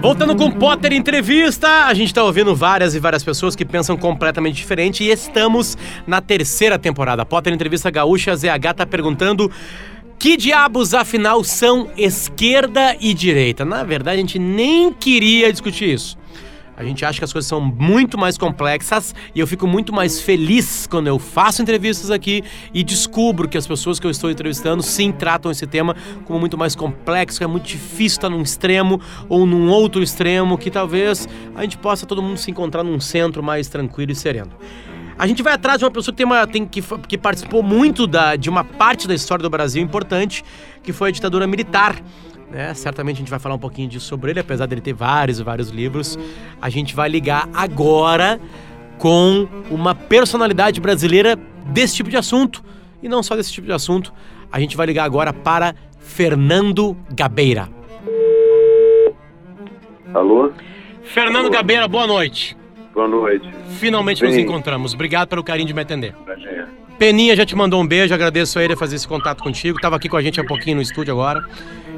Voltando com Potter Entrevista, a gente está ouvindo várias e várias pessoas que pensam completamente diferente e estamos na terceira temporada. Potter Entrevista Gaúcha, ZH tá perguntando que diabos afinal são esquerda e direita. Na verdade, a gente nem queria discutir isso. A gente acha que as coisas são muito mais complexas e eu fico muito mais feliz quando eu faço entrevistas aqui e descubro que as pessoas que eu estou entrevistando sim tratam esse tema como muito mais complexo, que é muito difícil estar num extremo ou num outro extremo, que talvez a gente possa todo mundo se encontrar num centro mais tranquilo e sereno. A gente vai atrás de uma pessoa que, tem uma, tem, que, que participou muito da, de uma parte da história do Brasil importante, que foi a ditadura militar. Né? Certamente a gente vai falar um pouquinho disso sobre ele, apesar dele ter vários e vários livros. A gente vai ligar agora com uma personalidade brasileira desse tipo de assunto. E não só desse tipo de assunto. A gente vai ligar agora para Fernando Gabeira. Alô? Fernando Alô. Gabeira, boa noite. Boa noite. Finalmente nos encontramos. Obrigado pelo carinho de me atender. Prazer. Peninha já te mandou um beijo, agradeço a ele fazer esse contato contigo. Tava aqui com a gente há pouquinho no estúdio agora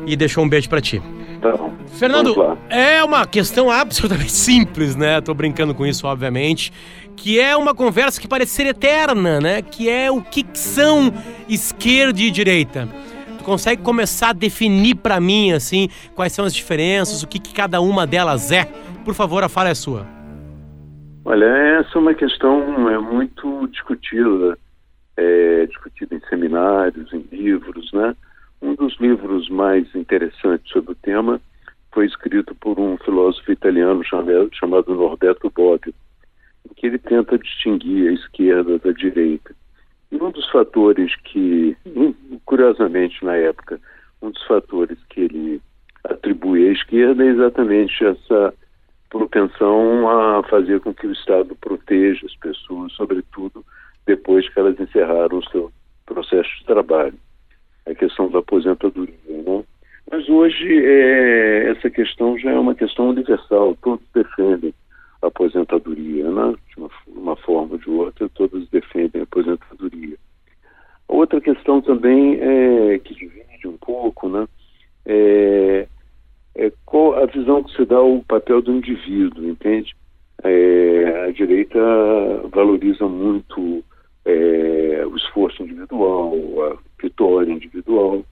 e deixou um beijo para ti. Tá Fernando, é uma questão absolutamente simples, né? Tô brincando com isso, obviamente. Que é uma conversa que parece ser eterna, né? Que é o que são esquerda e direita. Tu consegue começar a definir para mim, assim, quais são as diferenças, o que, que cada uma delas é? Por favor, a fala é sua. Olha, essa é uma questão é muito discutida é, discutido em seminários, em livros, né? Um dos livros mais interessantes sobre o tema foi escrito por um filósofo italiano chamado, Norberto Bobbio, em que ele tenta distinguir a esquerda da direita. E um dos fatores que, curiosamente na época, um dos fatores que ele atribui à esquerda é exatamente essa propensão a fazer com que o Estado proteja as pessoas, sobretudo depois que elas encerraram o seu processo de trabalho. A questão da aposentadoria. Né? Mas hoje é, essa questão já é uma questão universal, todos defendem a aposentadoria, né? de uma, uma forma ou de outra, todos defendem a aposentadoria. Outra questão também é, que divide um pouco, né? É, é qual a visão que se dá ao papel do indivíduo, entende? É, a direita valoriza muito é, o esforço individual, a vitória individual,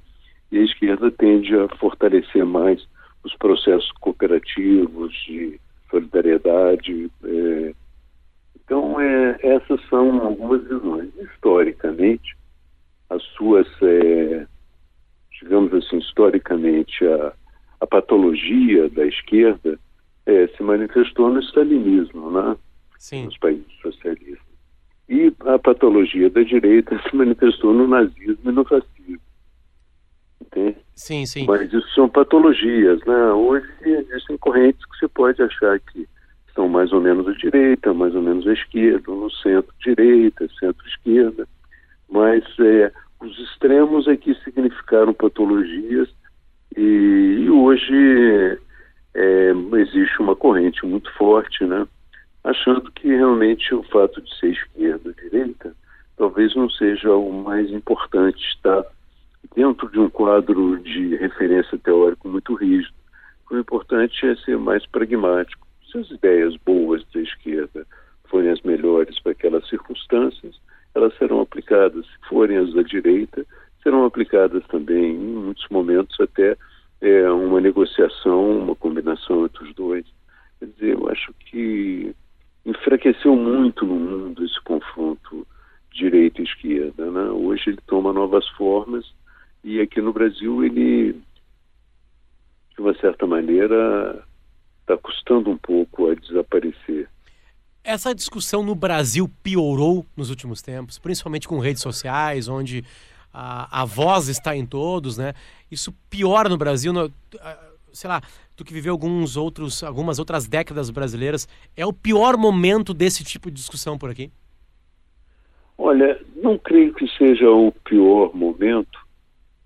e a esquerda tende a fortalecer mais os processos cooperativos de solidariedade. É, então, é, essas são algumas visões. Historicamente, as suas, é, digamos assim, historicamente, a, a patologia da esquerda é, se manifestou no stalinismo, né? Sim. nos países socialistas. E a patologia da direita se manifestou no nazismo e no fascismo. Entende? Sim, sim. Mas isso são patologias, né? Hoje existem correntes que você pode achar que são mais ou menos a direita, mais ou menos a esquerda, no centro-direita, centro-esquerda. Mas é, os extremos é que significaram patologias e, e hoje é, existe uma corrente muito forte, né? Achando que realmente o fato de ser esquerda ou direita talvez não seja o mais importante estar dentro de um quadro de referência teórico muito rígido. O importante é ser mais pragmático. Se as ideias boas da esquerda forem as melhores para aquelas circunstâncias, elas serão aplicadas. Se forem as da direita, serão aplicadas também, em muitos momentos, até é, uma negociação, uma combinação entre os dois. Quer dizer, eu acho que enfraqueceu muito no mundo esse confronto direita esquerda. Né? Hoje ele toma novas formas e aqui no Brasil ele, de uma certa maneira, está custando um pouco a desaparecer. Essa discussão no Brasil piorou nos últimos tempos, principalmente com redes sociais, onde a, a voz está em todos, né? Isso piora no Brasil. No, sei lá, tu que viveu alguns outros, algumas outras décadas brasileiras, é o pior momento desse tipo de discussão por aqui? Olha, não creio que seja o pior momento,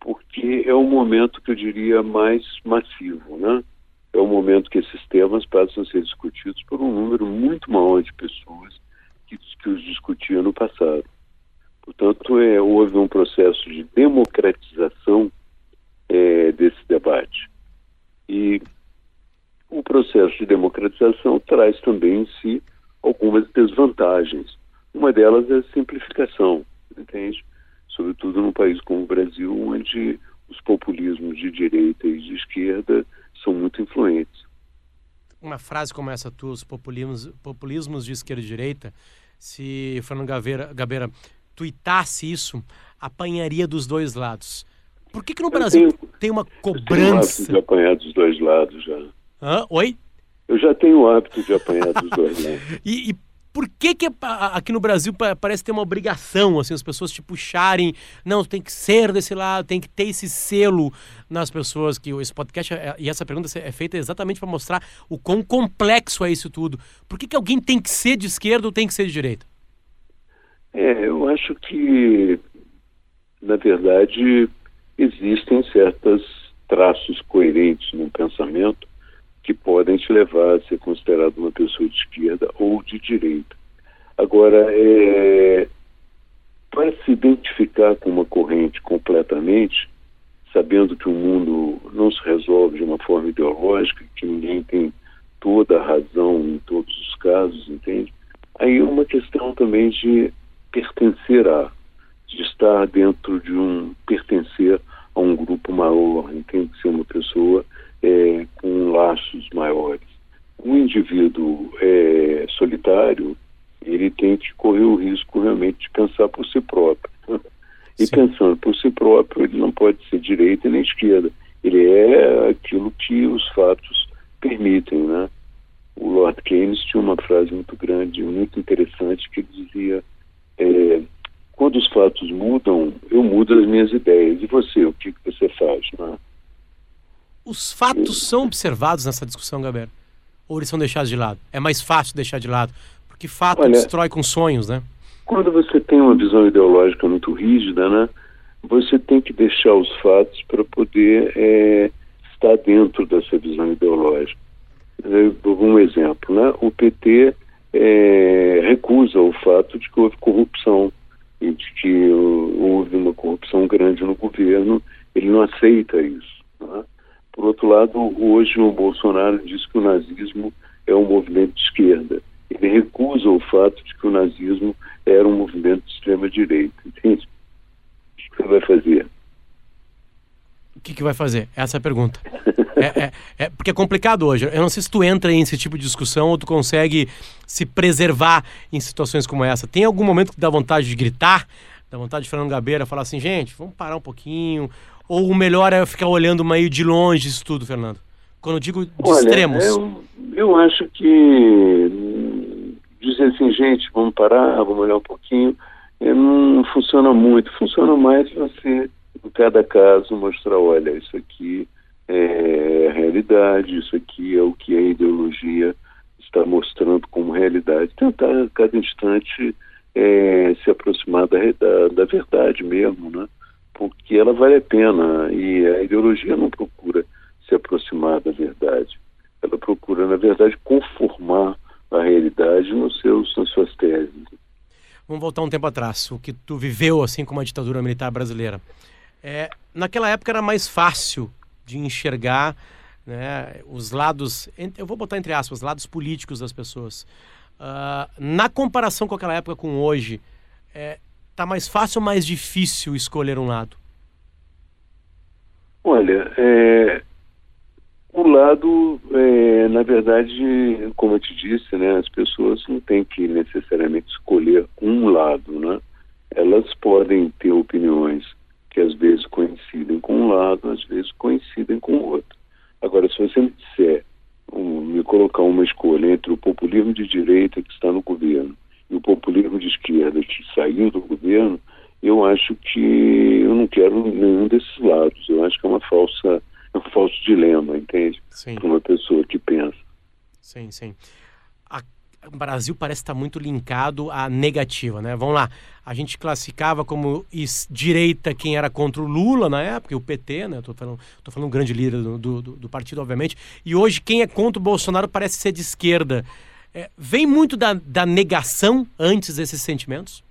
porque é o momento que eu diria mais massivo, né? É o momento que esses temas passam a ser discutidos por um número muito maior de pessoas que, que os discutiam no passado. Portanto, é, houve um processo de democratização é, desse debate. Processo de democratização traz também em si algumas desvantagens. Uma delas é a simplificação, entende? Sobretudo num país como o Brasil, onde os populismos de direita e de esquerda são muito influentes. Uma frase como essa tua, os populismos, populismos de esquerda e direita, se Fernando Gabeira, Gabeira tuitasse isso, apanharia dos dois lados. Por que, que no Brasil tenho, tem uma cobrança? Eu tenho o hábito de apanhar dos dois lados já. Hã? Oi? Eu já tenho o hábito de apanhar dos dois lados. e, e por que, que aqui no Brasil parece ter uma obrigação, assim, as pessoas te puxarem, não, tem que ser desse lado, tem que ter esse selo nas pessoas, que esse podcast é, e essa pergunta é feita exatamente para mostrar o quão complexo é isso tudo. Por que, que alguém tem que ser de esquerda ou tem que ser de direita? É, eu acho que, na verdade, existem certos traços coerentes no pensamento que podem te levar a ser considerado uma pessoa de esquerda ou de direita. Agora, é, para se identificar com uma corrente completamente, sabendo que o mundo não se resolve de uma forma ideológica, que ninguém tem toda a razão em todos os casos, entende? Aí é uma questão também de pertencer a, de estar dentro de um pertencer a um grupo maior, tem que ser uma pessoa é, com laços maiores. Um indivíduo é, solitário, ele tem que correr o risco realmente de pensar por si próprio. E Sim. pensando por si próprio, ele não pode ser direita nem esquerda. Ele é aquilo que os fatos permitem, né? O Lord Keynes tinha uma frase muito grande, muito interessante, que dizia é, quando os fatos mudam, eu mudo as minhas ideias. E você, o que, você faz? Né? Os fatos são observados nessa discussão, Gabriel? Ou eles são deixados de lado? É mais fácil deixar de lado, porque fato Olha, destrói com sonhos, né? Quando você tem uma visão ideológica muito rígida, né? Você tem que deixar os fatos para poder é, estar dentro dessa visão ideológica. Um exemplo, né? O PT é, recusa o fato de que houve corrupção e de que houve uma corrupção grande no governo, ele não aceita isso. Né? Por outro lado, hoje o Bolsonaro diz que o nazismo é um movimento de esquerda. Ele recusa o fato de que o nazismo era um movimento de extrema-direita. Entende? O que você vai fazer? O que, que vai fazer? Essa é a pergunta. É, é, é, porque é complicado hoje. Eu não sei se tu entra em esse tipo de discussão ou tu consegue se preservar em situações como essa. Tem algum momento que dá vontade de gritar? Dá vontade de Fernando Gabeira falar assim, gente, vamos parar um pouquinho. Ou o melhor é ficar olhando meio de longe isso tudo, Fernando? Quando eu digo de Olha, extremos. Eu, eu acho que dizer assim, gente, vamos parar, vamos olhar um pouquinho, é, não funciona muito. Funciona mais você, em cada caso, mostrar, olha, isso aqui realidade, isso aqui é o que a ideologia está mostrando como realidade. Tentar, a cada instante, é, se aproximar da, da, da verdade mesmo, né? porque ela vale a pena e a ideologia não procura se aproximar da verdade. Ela procura, na verdade, conformar a realidade nos seus, nas suas teses. Vamos voltar um tempo atrás, o que tu viveu assim como a ditadura militar brasileira. É, naquela época era mais fácil de enxergar né, os lados, eu vou botar entre aspas, lados políticos das pessoas. Uh, na comparação com aquela época com hoje, é, Tá mais fácil ou mais difícil escolher um lado? Olha, é, o lado, é, na verdade, como eu te disse, né, as pessoas não têm que necessariamente escolher um lado, né? Elas podem ter opiniões que às vezes coincidem com um lado, às vezes coincidem com o outro. Agora, se você me disser, um, me colocar uma escolha entre o populismo de direita que está no governo e o populismo de esquerda que saiu do governo, eu acho que eu não quero nenhum desses lados. Eu acho que é uma falsa, é um falso dilema, entende? Para uma pessoa que pensa. Sim, sim. A, o Brasil parece estar muito linkado à negativa, né? Vamos lá. A gente classificava como direita quem era contra o Lula na época, o PT, né? Estou falando, falando um grande líder do, do, do partido, obviamente. E hoje quem é contra o Bolsonaro parece ser de esquerda. É, vem muito da, da negação antes desses sentimentos?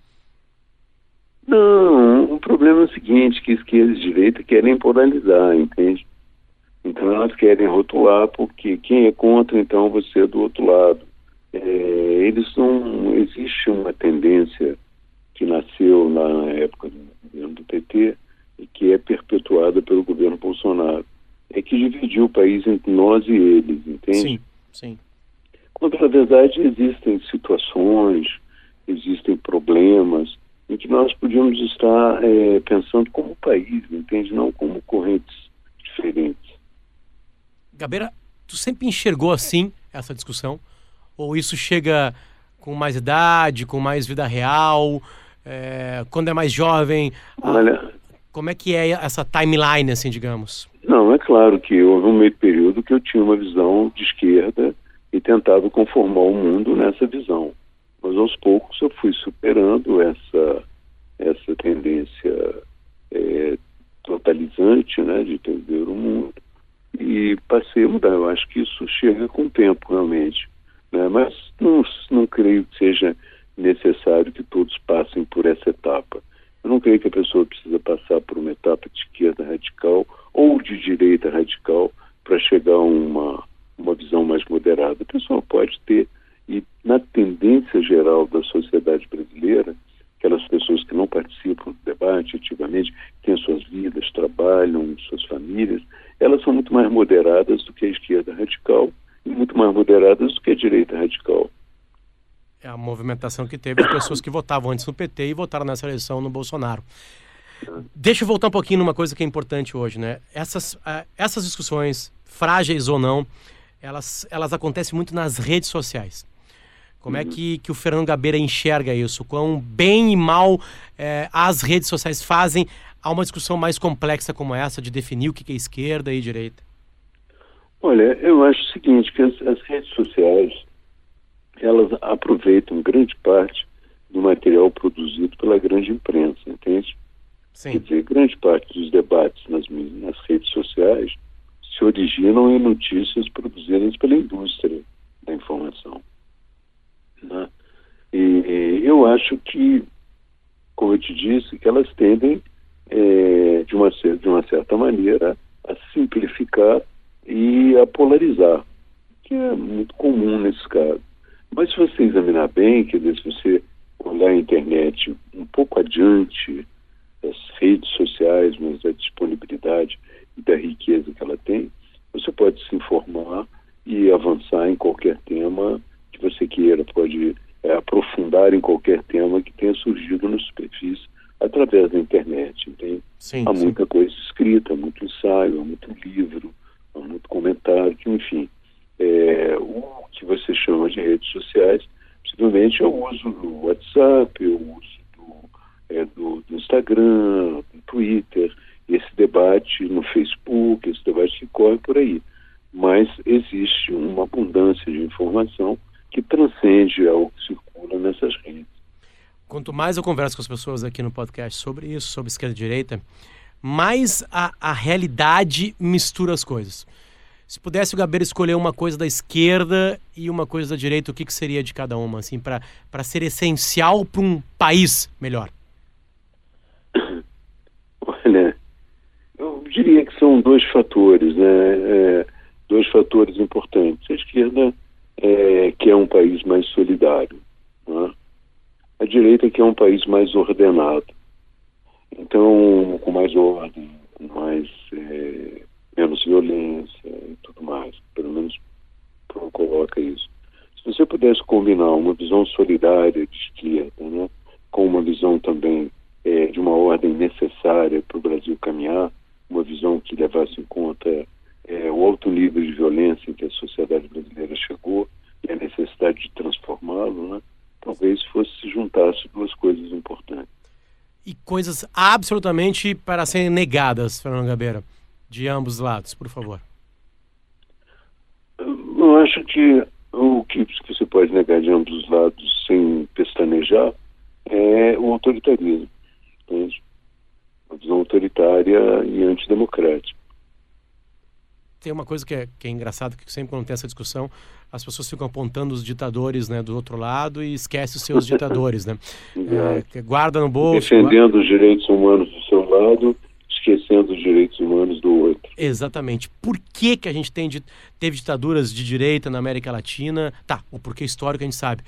Não, o problema é o seguinte, que esquerda e direita querem polarizar, entende? Então elas querem rotular porque quem é contra, então você é do outro lado. É, eles não. Existe uma tendência que nasceu na época do governo do PT e que é perpetuada pelo governo Bolsonaro. É que dividiu o país entre nós e eles, entende? Sim, sim. Quando, na verdade, existem situações, existem problemas em que nós podíamos estar é, pensando como país, entende? Não como correntes diferentes. Gabeira, tu sempre enxergou assim essa discussão? Ou isso chega com mais idade, com mais vida real? É, quando é mais jovem? Olha, como é que é essa timeline, assim, digamos? Não, é claro que houve um meio período que eu tinha uma visão de esquerda e tentava conformar o mundo nessa visão. Mas aos poucos eu fui superando essa, essa tendência é, totalizante né, de entender o mundo e passei a mudar. Eu acho que isso chega com o tempo, realmente. Né? Mas não, não creio que seja necessário que todos passem por essa etapa. Eu não creio que a pessoa precisa passar por uma etapa de esquerda radical ou de direita radical para chegar a uma, uma visão mais moderada. A pessoa pode ter, e na tendência geral da sociedade brasileira, aquelas pessoas que não participam do debate ativamente, têm suas vidas, trabalham, suas famílias, elas são muito mais moderadas do que a esquerda do que a direita radical é a movimentação que teve de pessoas que votavam antes no PT e votaram nessa eleição no Bolsonaro. Deixa eu voltar um pouquinho numa coisa que é importante hoje, né? Essas, uh, essas discussões, frágeis ou não, elas, elas acontecem muito nas redes sociais. Como é uhum. que, que o Fernando Gabeira enxerga isso? Quão bem e mal é, as redes sociais fazem a uma discussão mais complexa como essa de definir o que é esquerda e direita? Olha, eu acho o seguinte, que as, as redes sociais elas aproveitam grande parte do material produzido pela grande imprensa, entende? Sim. Quer dizer, grande parte dos debates nas, nas redes sociais se originam em notícias produzidas pela indústria da informação. Né? E, e eu acho que, como eu te disse, que elas tendem, é, de, uma, de uma certa maneira, a simplificar e a polarizar, que é muito comum nesse caso. Mas se você examinar bem, quer dizer, se você olhar a internet um pouco adiante das redes sociais, mas da disponibilidade e da riqueza que ela tem, você pode se informar e avançar em qualquer tema que você queira, pode é, aprofundar em qualquer tema que tenha surgido na superfície através da internet. Entende? Sim, há sim. muita coisa escrita, há muito ensaio, há muito livro, muito comentário, enfim. É, o que você chama de redes sociais, possivelmente é o uso do WhatsApp, o uso do, é, do, do Instagram, do Twitter, esse debate no Facebook, esse debate que corre por aí. Mas existe uma abundância de informação que transcende ao que circula nessas redes. Quanto mais eu converso com as pessoas aqui no podcast sobre isso, sobre esquerda e direita, mais a, a realidade mistura as coisas. Se pudesse o Gabeira escolher uma coisa da esquerda e uma coisa da direita, o que, que seria de cada uma, assim, para ser essencial para um país melhor? Olha, eu diria que são dois fatores, né? É, dois fatores importantes. A esquerda é, que é um país mais solidário, né? a direita que é um país mais ordenado. Então, com mais ordem, com mais é, menos violência e tudo mais. Pelo menos coloca isso. Se você pudesse combinar uma visão solidária de esquerda né, com uma visão também é, de uma ordem necessária para o Brasil caminhar, uma visão que levasse em conta é, o alto nível de violência em que a sociedade brasileira chegou e a necessidade de transformá-lo, né, talvez fosse se juntasse duas coisas importantes. E coisas absolutamente para serem negadas, Fernando Gabeira de ambos lados, por favor? Eu acho que o que você pode negar de ambos os lados sem pestanejar é o autoritarismo. Entende? Uma visão autoritária e antidemocrática. Tem uma coisa que é, que é engraçada, que sempre quando tem essa discussão, as pessoas ficam apontando os ditadores né, do outro lado e esquecem os seus ditadores. Né? é, guarda no bolso. Defendendo guarda... os direitos humanos do seu lado esquecendo os direitos humanos do outro. Exatamente. Por que, que a gente tem, teve ditaduras de direita na América Latina? Tá, o porquê histórico a gente sabe.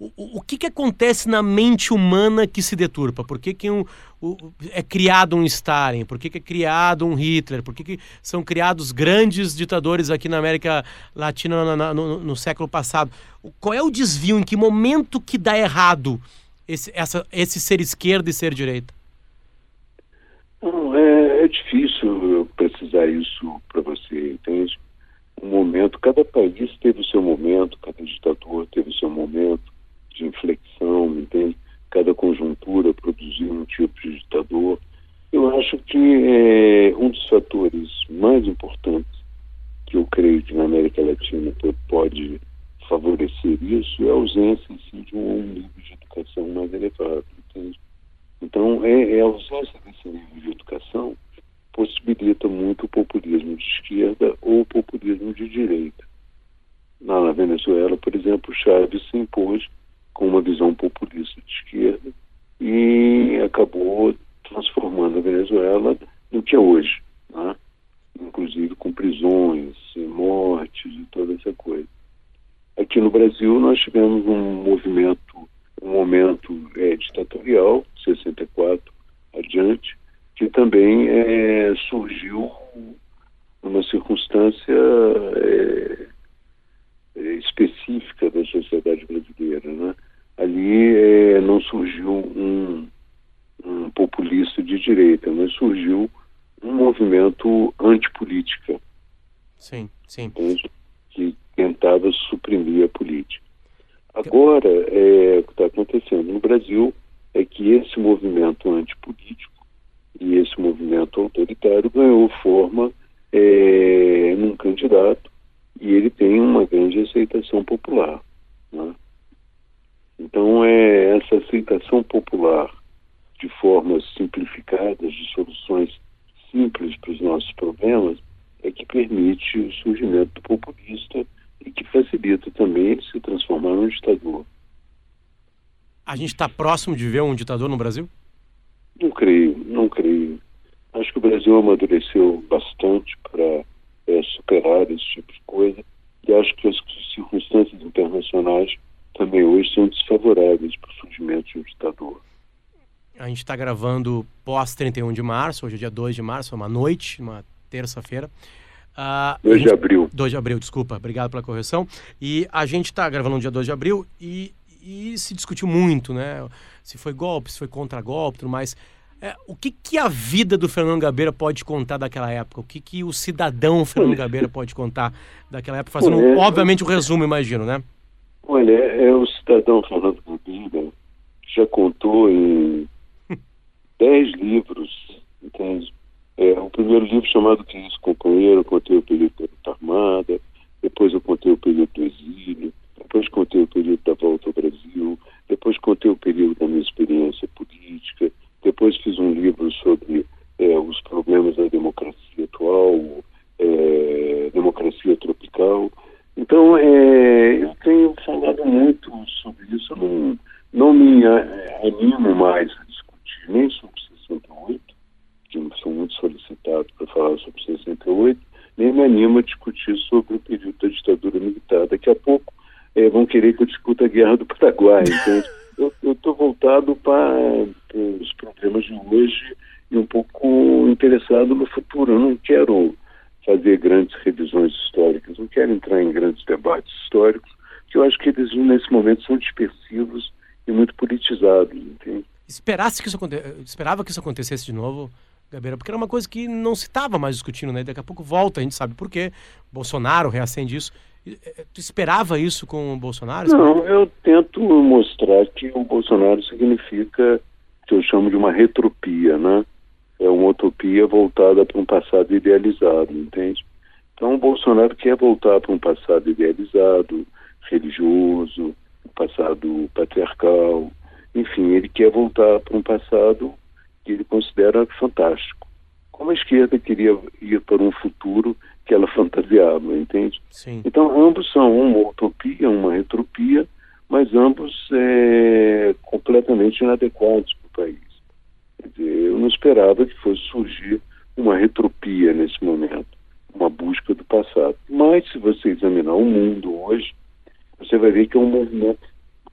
O, o que, que acontece na mente humana que se deturpa? Por que, que um, o, é criado um Stalin? Por que, que é criado um Hitler? Por que, que são criados grandes ditadores aqui na América Latina no, no, século passado? Qual é o desvio? Em que momento que dá errado esse, essa, esse ser esquerda e ser direita? É, é difícil precisar isso para você, entende? Um momento, cada país teve o seu momento, cada ditador teve o seu momento de inflexão, entende? Cada conjuntura produziu um tipo de ditador. Eu acho que é, um dos fatores mais importantes que eu creio que na América Latina pode favorecer isso é a ausência si de um nível de educação mais elevado, entende? Então, é, é a ausência desse nível de educação possibilita muito o populismo de esquerda ou o populismo de direita. Na Venezuela, por exemplo, Chávez se impôs com uma visão populista de esquerda e acabou transformando a Venezuela no que é hoje, né? inclusive com prisões, mortes e toda essa coisa. Aqui no Brasil nós tivemos um movimento, um momento é, ditatorial, 64 adiante, que também é, surgiu numa circunstância é, é específica da sociedade brasileira, né? Ali é, não surgiu um, um, populista de direita, mas surgiu um movimento antipolítica. Sim, sim. Que tentava suprimir a política. Agora, é, o que está acontecendo no Brasil é que esse movimento antipolítico e esse movimento autoritário ganhou forma é, num candidato e ele tem uma grande aceitação popular. Né? Então, é essa aceitação popular de formas simplificadas, de soluções simples para os nossos problemas, é que permite o surgimento do populista e que facilita também ele se transformar num ditador. A gente está próximo de ver um ditador no Brasil? Não creio, não creio. Acho que o Brasil amadureceu bastante para é, superar esse tipo de coisa e acho que as circunstâncias internacionais também hoje são desfavoráveis para o surgimento de um ditador. A gente está gravando pós 31 de março, hoje é dia 2 de março, é uma noite, uma terça-feira. Uh, 2 de abril. 2 de abril, desculpa, obrigado pela correção. E a gente está gravando no dia 2 de abril e, e se discutiu muito, né? Se foi golpe, se foi contra-golpe, tudo mais. É, o que, que a vida do Fernando Gabeira pode contar daquela época? O que, que o cidadão Fernando Gabeira pode contar daquela época? Fazendo, obviamente, o um resumo, imagino, né? Olha, é, o cidadão Fernando Gabeira já contou em dez livros, entende? É, o primeiro livro chamado Que Isso Companheiro, eu contei o período da armada, depois eu contei o período do exílio, depois contei o período da volta ao Brasil, depois contei o período da minha experiência política, depois fiz um livro sobre é, os problemas da democracia atual, é, democracia tropical, então, é, eu tenho falado muito sobre isso, eu não, não me animo mais a discutir nem sobre 68, que sou muito solicitado para falar sobre 68, nem me animo a discutir sobre o período da ditadura militar. Daqui a pouco é, vão querer que eu discuta a guerra do Paraguai. Então, eu estou voltado para, para os problemas de hoje e um pouco interessado no futuro. Eu não quero fazer grandes revisões históricas, não quero entrar em grandes debates históricos, que eu acho que eles nesse momento são dispersivos e muito politizados, entende? Esperasse que isso aconte... Esperava que isso acontecesse de novo, Gabeira, porque era uma coisa que não se estava mais discutindo, né? Daqui a pouco volta, a gente sabe por quê. Bolsonaro reacende isso. Eh, tu esperava isso com o Bolsonaro? Não, eu tento mostrar que o Bolsonaro significa o que eu chamo de uma retropia, né? É uma utopia voltada para um passado idealizado, entende? Então o Bolsonaro quer voltar para um passado idealizado, religioso, um passado patriarcal, enfim, ele quer voltar para um passado que ele considera fantástico. Como a esquerda queria ir para um futuro que ela fantasiava, entende? Sim. Então ambos são uma utopia, uma retropia, mas ambos é, completamente inadequados para o país. Eu não esperava que fosse surgir uma retropia nesse momento, uma busca do passado. Mas se você examinar o mundo hoje, você vai ver que é um movimento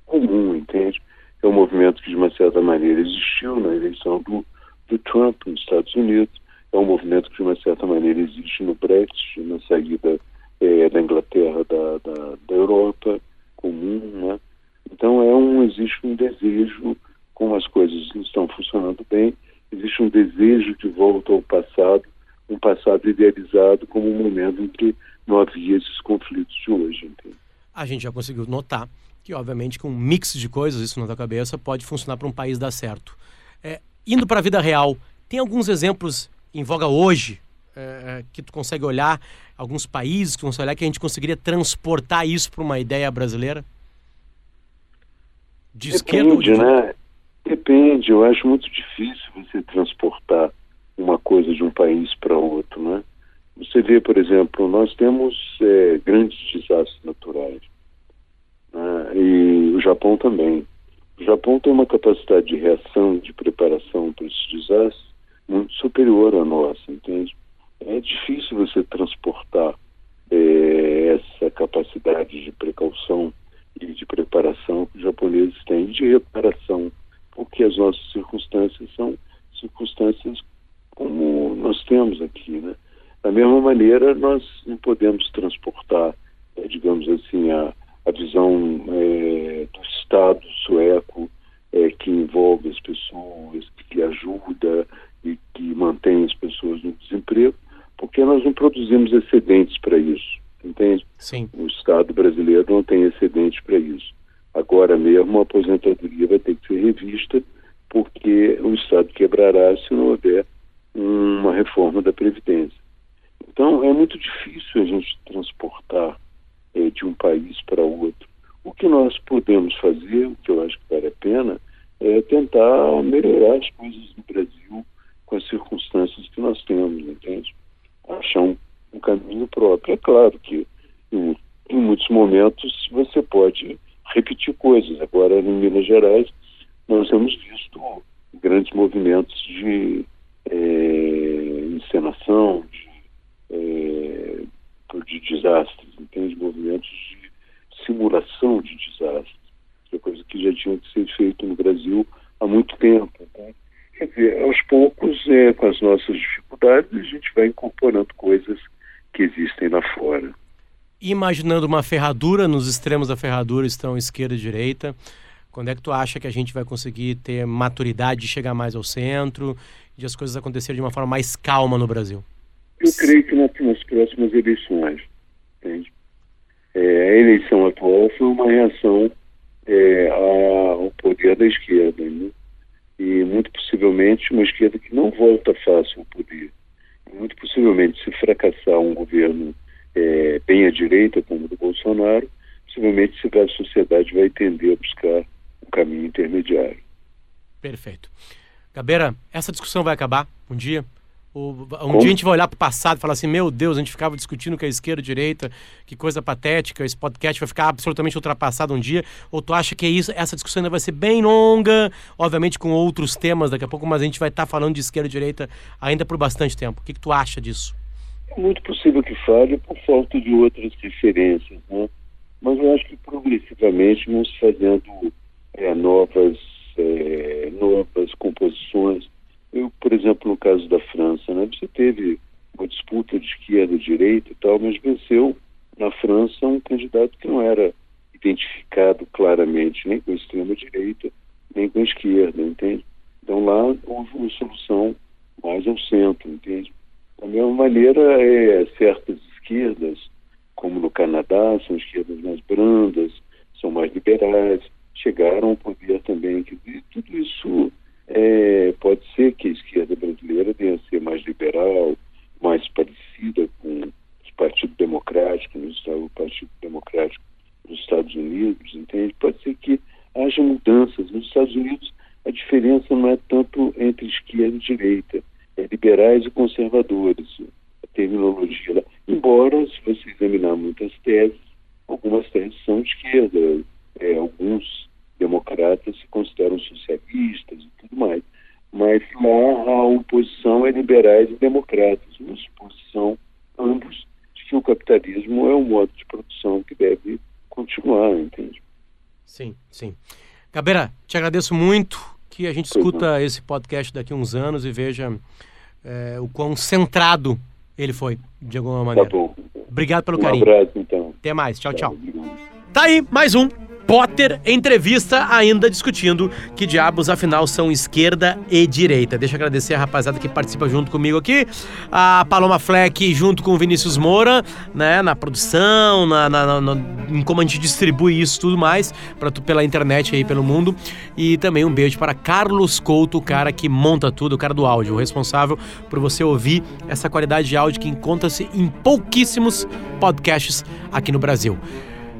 comum, entende? É um movimento que de uma certa maneira existiu na eleição do, do Trump nos Estados Unidos, é um movimento que de uma certa maneira existe no Brexit, na saída é, da Inglaterra da, da, da Europa comum, né? Então é um existe um desejo, como as coisas não estão funcionando bem, existe um desejo de volta ao passado, um passado idealizado como um momento em que não havia esses conflitos de hoje. Entende? A gente já conseguiu notar que, obviamente, com um mix de coisas, isso na tua cabeça, pode funcionar para um país dar certo. É, indo para a vida real, tem alguns exemplos em voga hoje é, que tu consegue olhar, alguns países que consegue olhar que a gente conseguiria transportar isso para uma ideia brasileira? De Depende, esquerda ou de né? Depende, eu acho muito difícil você transportar uma coisa de um país para outro, né? Você vê, por exemplo, nós temos é, grandes desastres naturais, né? e o Japão também. O Japão tem uma capacidade de reação, de preparação para esses desastres muito superior à nossa, entende? É difícil você transportar é, essa capacidade de precaução e de preparação que os japoneses têm, de reparação porque as nossas circunstâncias são circunstâncias como nós temos aqui, né? Da mesma maneira, nós não podemos transportar, é, digamos assim, a, a visão é, do Estado sueco é, que envolve as pessoas, que ajuda e que mantém as pessoas no desemprego, porque nós não produzimos excedentes para isso, entende? Sim. O Estado brasileiro não tem excedentes para isso. Agora mesmo a aposentadoria vai ter que ser revista, porque o Estado quebrará se não houver uma reforma da Previdência. Então é muito difícil a gente transportar é, de um país para outro. O que nós podemos fazer, o que eu acho que vale a pena, é tentar melhorar as coisas no Brasil com as circunstâncias que nós temos, entende? Achar um, um caminho próprio. É claro que em, em muitos momentos você pode repetir coisas. Agora, em Minas Gerais, nós temos visto grandes movimentos de é, encenação, de, é, de desastres, entende? Movimentos de simulação de desastres, que é coisa que já tinha que ser feito no Brasil há muito tempo. Né? Quer dizer, aos poucos, é, com as nossas dificuldades, a gente vai incorporando coisas que existem lá fora imaginando uma ferradura, nos extremos da ferradura estão esquerda e direita. Quando é que tu acha que a gente vai conseguir ter maturidade de chegar mais ao centro, de as coisas acontecerem de uma forma mais calma no Brasil? Eu creio que nas próximas eleições? É, a eleição atual foi uma reação é, ao poder da esquerda, né? e muito possivelmente uma esquerda que não volta fácil ao poder. Muito possivelmente, se fracassar um governo é, bem à direita, como do Bolsonaro, possivelmente a sociedade vai tender a buscar um caminho intermediário. Perfeito. Gabeira, essa discussão vai acabar um dia? Um Como? dia a gente vai olhar para o passado e falar assim: meu Deus, a gente ficava discutindo que a esquerda, a direita, que coisa patética, esse podcast vai ficar absolutamente ultrapassado um dia? Ou tu acha que é isso, essa discussão ainda vai ser bem longa, obviamente com outros temas daqui a pouco, mas a gente vai estar tá falando de esquerda e direita ainda por bastante tempo? O que, que tu acha disso? É muito possível que falhe por falta de outras referências, né? mas eu acho que progressivamente vamos fazendo é, novas, é, novas composições. Eu, por exemplo, no caso da França, né, você teve uma disputa de esquerda e direita e tal, mas venceu na França um candidato que não era identificado claramente nem com a extrema-direita, nem com a esquerda, entende? Então lá houve uma solução mais ao centro, entende? Da mesma maneira, é, certas esquerdas, como no Canadá, são esquerdas mais brandas, são mais liberais, chegaram ao poder também. E tudo isso é, pode ser que a esquerda brasileira venha a ser mais liberal, mais parecida com o Partido Democrático, o Partido Democrático nos Estados Unidos, entende? Pode ser que haja mudanças. Nos Estados Unidos, a diferença não é tanto entre esquerda e direita liberais e conservadores, a terminologia. Embora, se você examinar muitas teses, algumas teses são de esquerda, é, alguns democratas se consideram socialistas e tudo mais. mas lá a oposição é liberais e democratas, uma exposição, ambos, de que o capitalismo é um modo de produção que deve continuar, entende? Sim, sim. Gabeira, te agradeço muito que a gente escuta esse podcast daqui a uns anos e veja é, o quão centrado ele foi, de alguma maneira. Tá bom. Obrigado pelo um carinho. Um abraço, então. Até mais. Tchau, tchau. Tá aí, mais um Potter entrevista ainda discutindo que diabos afinal são esquerda e direita. Deixa eu agradecer a rapaziada que participa junto comigo aqui, a Paloma Fleck junto com o Vinícius Moura, né, na produção, na, na, na em como a gente distribui isso tudo mais para pela internet aí pelo mundo e também um beijo para Carlos Couto, o cara que monta tudo, o cara do áudio, o responsável por você ouvir essa qualidade de áudio que encontra-se em pouquíssimos podcasts aqui no Brasil.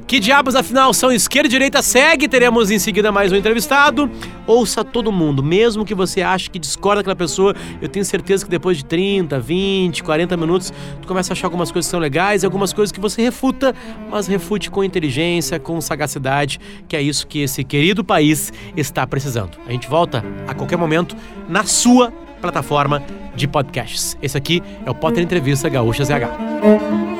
Que diabos afinal são esquerda e direita? Segue, teremos em seguida mais um entrevistado. Ouça todo mundo, mesmo que você ache que discorda daquela pessoa, eu tenho certeza que depois de 30, 20, 40 minutos, tu começa a achar algumas coisas que são legais e algumas coisas que você refuta, mas refute com inteligência, com sagacidade, que é isso que esse querido país está precisando. A gente volta a qualquer momento na sua plataforma de podcasts. Esse aqui é o Potter Entrevista Gaúcha ZH.